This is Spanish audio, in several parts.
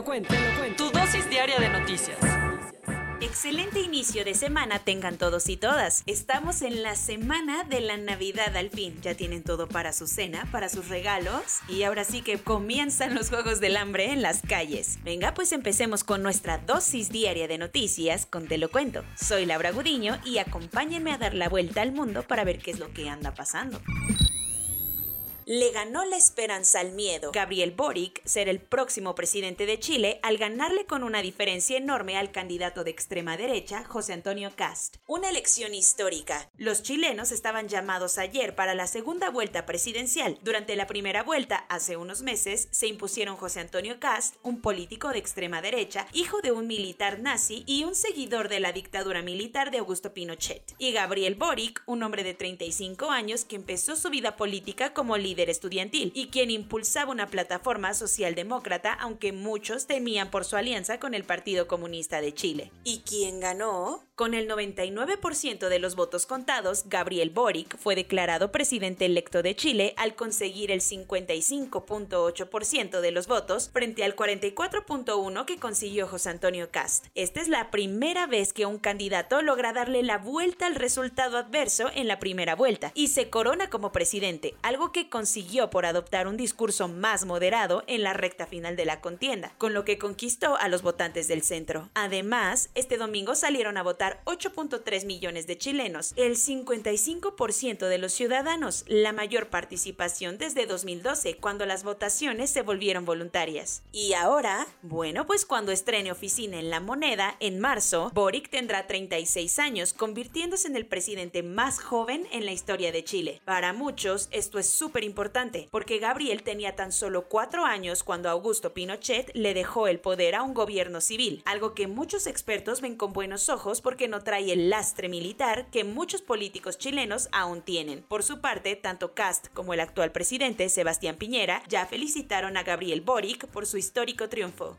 Lo cuento, te lo cuento. Tu dosis diaria de noticias. Excelente inicio de semana tengan todos y todas. Estamos en la semana de la Navidad al fin. Ya tienen todo para su cena, para sus regalos y ahora sí que comienzan los Juegos del Hambre en las calles. Venga, pues empecemos con nuestra dosis diaria de noticias con Te lo cuento. Soy Laura Gudiño y acompáñenme a dar la vuelta al mundo para ver qué es lo que anda pasando le ganó la esperanza al miedo. Gabriel Boric será el próximo presidente de Chile al ganarle con una diferencia enorme al candidato de extrema derecha, José Antonio Cast. Una elección histórica. Los chilenos estaban llamados ayer para la segunda vuelta presidencial. Durante la primera vuelta, hace unos meses, se impusieron José Antonio Cast, un político de extrema derecha, hijo de un militar nazi y un seguidor de la dictadura militar de Augusto Pinochet. Y Gabriel Boric, un hombre de 35 años que empezó su vida política como líder estudiantil y quien impulsaba una plataforma socialdemócrata, aunque muchos temían por su alianza con el Partido Comunista de Chile. ¿Y quién ganó? Con el 99% de los votos contados, Gabriel Boric fue declarado presidente electo de Chile al conseguir el 55.8% de los votos frente al 44.1% que consiguió José Antonio Cast. Esta es la primera vez que un candidato logra darle la vuelta al resultado adverso en la primera vuelta y se corona como presidente, algo que consiguió por adoptar un discurso más moderado en la recta final de la contienda, con lo que conquistó a los votantes del centro. Además, este domingo salieron a votar 8.3 millones de chilenos, el 55% de los ciudadanos, la mayor participación desde 2012, cuando las votaciones se volvieron voluntarias. Y ahora, bueno, pues cuando estrene oficina en La Moneda, en marzo, Boric tendrá 36 años, convirtiéndose en el presidente más joven en la historia de Chile. Para muchos, esto es súper importante, porque Gabriel tenía tan solo 4 años cuando Augusto Pinochet le dejó el poder a un gobierno civil, algo que muchos expertos ven con buenos ojos porque que no trae el lastre militar que muchos políticos chilenos aún tienen. Por su parte, tanto Cast como el actual presidente, Sebastián Piñera, ya felicitaron a Gabriel Boric por su histórico triunfo.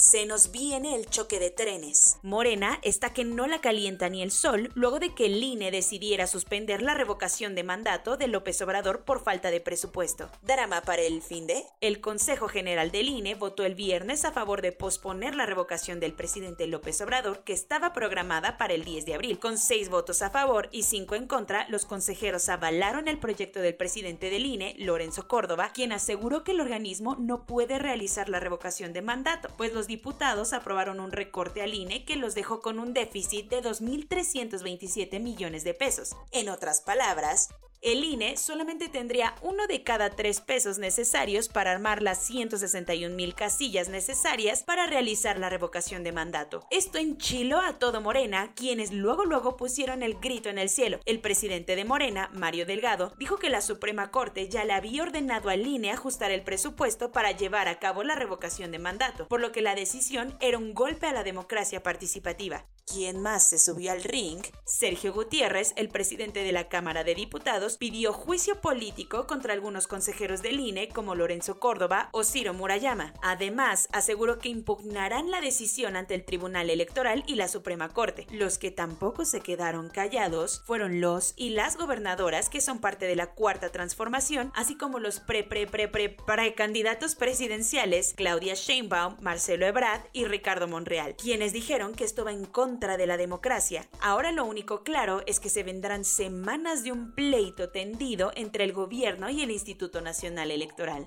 Se nos viene el choque de trenes. Morena está que no la calienta ni el sol luego de que el INE decidiera suspender la revocación de mandato de López Obrador por falta de presupuesto. ¿Drama para el fin de? El Consejo General del INE votó el viernes a favor de posponer la revocación del presidente López Obrador que estaba programada para el 10 de abril. Con seis votos a favor y cinco en contra, los consejeros avalaron el proyecto del presidente del INE, Lorenzo Córdoba, quien aseguró que el organismo no puede realizar la revocación de mandato, pues los diputados aprobaron un recorte al INE que los dejó con un déficit de 2.327 millones de pesos. En otras palabras, el INE solamente tendría uno de cada tres pesos necesarios para armar las 161 mil casillas necesarias para realizar la revocación de mandato. Esto enchiló a todo Morena, quienes luego luego pusieron el grito en el cielo. El presidente de Morena, Mario Delgado, dijo que la Suprema Corte ya le había ordenado al INE ajustar el presupuesto para llevar a cabo la revocación de mandato, por lo que la decisión era un golpe a la democracia participativa. ¿Quién más se subió al ring? Sergio Gutiérrez, el presidente de la Cámara de Diputados, pidió juicio político contra algunos consejeros del INE como Lorenzo Córdoba o Ciro Murayama. Además, aseguró que impugnarán la decisión ante el Tribunal Electoral y la Suprema Corte. Los que tampoco se quedaron callados fueron los y las gobernadoras que son parte de la Cuarta Transformación, así como los pre pre pre pre precandidatos presidenciales Claudia Sheinbaum, Marcelo Ebrard y Ricardo Monreal, quienes dijeron que esto va en contra de la democracia. Ahora lo único claro es que se vendrán semanas de un pleito tendido entre el gobierno y el Instituto Nacional Electoral.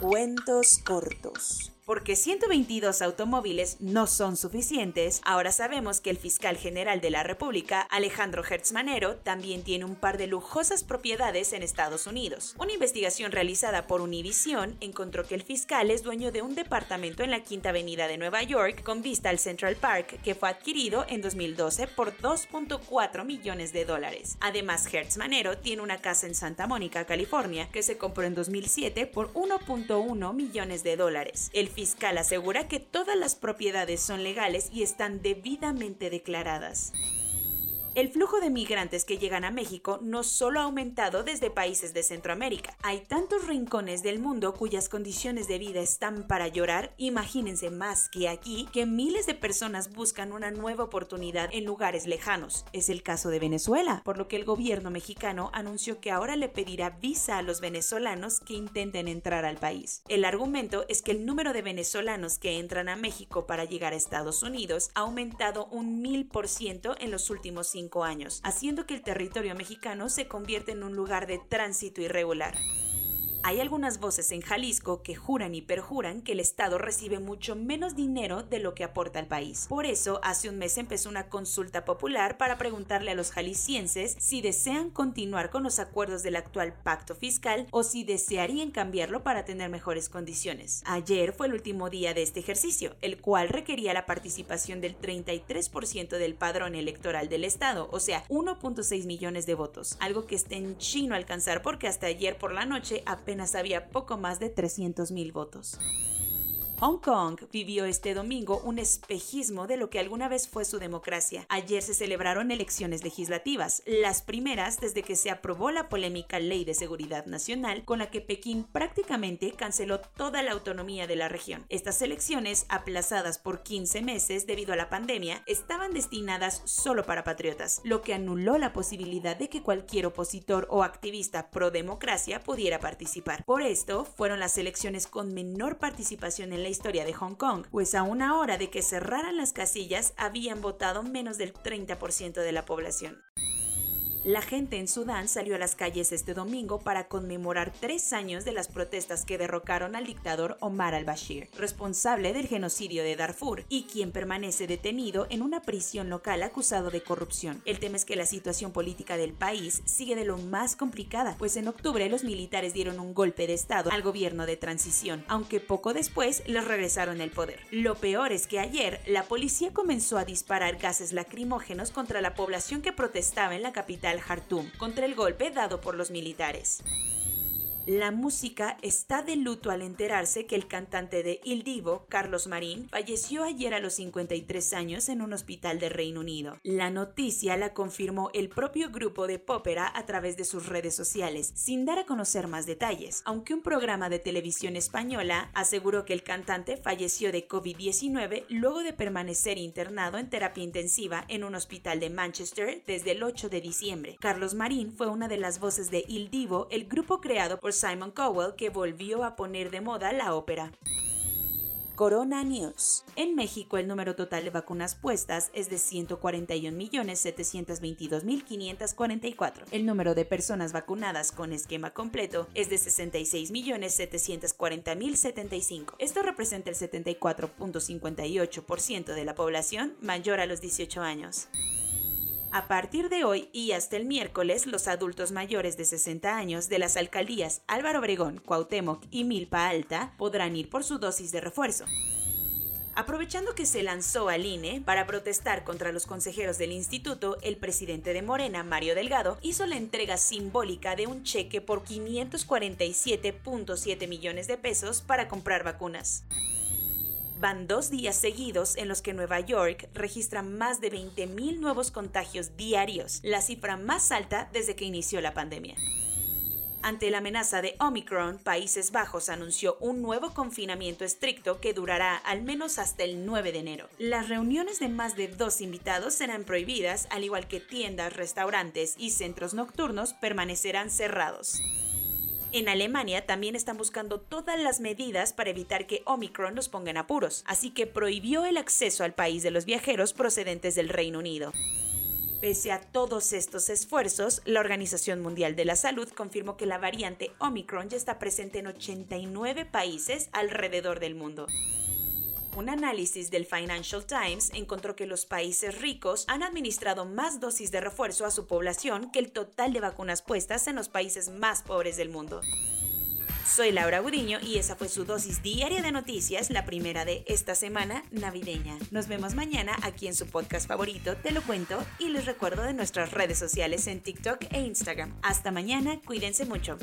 Cuentos cortos. Porque 122 automóviles no son suficientes, ahora sabemos que el fiscal general de la República, Alejandro Hertzmanero, también tiene un par de lujosas propiedades en Estados Unidos. Una investigación realizada por Univision encontró que el fiscal es dueño de un departamento en la Quinta Avenida de Nueva York con vista al Central Park que fue adquirido en 2012 por 2.4 millones de dólares. Además, Hertzmanero tiene una casa en Santa Mónica, California, que se compró en 2007 por 1.1 millones de dólares. El fiscal asegura que todas las propiedades son legales y están debidamente declaradas. El flujo de migrantes que llegan a México no solo ha aumentado desde países de Centroamérica. Hay tantos rincones del mundo cuyas condiciones de vida están para llorar, imagínense más que aquí, que miles de personas buscan una nueva oportunidad en lugares lejanos. Es el caso de Venezuela, por lo que el gobierno mexicano anunció que ahora le pedirá visa a los venezolanos que intenten entrar al país. El argumento es que el número de venezolanos que entran a México para llegar a Estados Unidos ha aumentado un mil por ciento en los últimos cinco años, haciendo que el territorio mexicano se convierta en un lugar de tránsito irregular. Hay algunas voces en Jalisco que juran y perjuran que el Estado recibe mucho menos dinero de lo que aporta al país. Por eso, hace un mes empezó una consulta popular para preguntarle a los jaliscienses si desean continuar con los acuerdos del actual pacto fiscal o si desearían cambiarlo para tener mejores condiciones. Ayer fue el último día de este ejercicio, el cual requería la participación del 33% del padrón electoral del Estado, o sea, 1.6 millones de votos, algo que está en chino alcanzar porque hasta ayer por la noche había poco más de 300.000 votos. Hong Kong vivió este domingo un espejismo de lo que alguna vez fue su democracia. Ayer se celebraron elecciones legislativas, las primeras desde que se aprobó la polémica Ley de Seguridad Nacional, con la que Pekín prácticamente canceló toda la autonomía de la región. Estas elecciones, aplazadas por 15 meses debido a la pandemia, estaban destinadas solo para patriotas, lo que anuló la posibilidad de que cualquier opositor o activista pro democracia pudiera participar. Por esto, fueron las elecciones con menor participación en la historia de Hong Kong, pues a una hora de que cerraran las casillas habían votado menos del 30% de la población. La gente en Sudán salió a las calles este domingo para conmemorar tres años de las protestas que derrocaron al dictador Omar al-Bashir, responsable del genocidio de Darfur y quien permanece detenido en una prisión local acusado de corrupción. El tema es que la situación política del país sigue de lo más complicada, pues en octubre los militares dieron un golpe de estado al gobierno de transición, aunque poco después les regresaron el poder. Lo peor es que ayer la policía comenzó a disparar gases lacrimógenos contra la población que protestaba en la capital al contra el golpe dado por los militares. La música está de luto al enterarse que el cantante de Il Divo, Carlos Marín, falleció ayer a los 53 años en un hospital de Reino Unido. La noticia la confirmó el propio grupo de Popera a través de sus redes sociales, sin dar a conocer más detalles, aunque un programa de televisión española aseguró que el cantante falleció de COVID-19 luego de permanecer internado en terapia intensiva en un hospital de Manchester desde el 8 de diciembre. Carlos Marín fue una de las voces de Il Divo, el grupo creado por Simon Cowell que volvió a poner de moda la ópera. Corona News. En México el número total de vacunas puestas es de 141.722.544. El número de personas vacunadas con esquema completo es de 66.740.075. Esto representa el 74.58% de la población mayor a los 18 años. A partir de hoy y hasta el miércoles, los adultos mayores de 60 años de las alcaldías Álvaro Obregón, Cuauhtémoc y Milpa Alta podrán ir por su dosis de refuerzo. Aprovechando que se lanzó al INE para protestar contra los consejeros del instituto, el presidente de Morena, Mario Delgado, hizo la entrega simbólica de un cheque por 547.7 millones de pesos para comprar vacunas. Van dos días seguidos en los que Nueva York registra más de 20.000 nuevos contagios diarios, la cifra más alta desde que inició la pandemia. Ante la amenaza de Omicron, Países Bajos anunció un nuevo confinamiento estricto que durará al menos hasta el 9 de enero. Las reuniones de más de dos invitados serán prohibidas, al igual que tiendas, restaurantes y centros nocturnos permanecerán cerrados. En Alemania también están buscando todas las medidas para evitar que Omicron los ponga en apuros, así que prohibió el acceso al país de los viajeros procedentes del Reino Unido. Pese a todos estos esfuerzos, la Organización Mundial de la Salud confirmó que la variante Omicron ya está presente en 89 países alrededor del mundo. Un análisis del Financial Times encontró que los países ricos han administrado más dosis de refuerzo a su población que el total de vacunas puestas en los países más pobres del mundo. Soy Laura Gudiño y esa fue su dosis diaria de noticias, la primera de esta semana navideña. Nos vemos mañana aquí en su podcast favorito, Te lo cuento, y les recuerdo de nuestras redes sociales en TikTok e Instagram. Hasta mañana, cuídense mucho.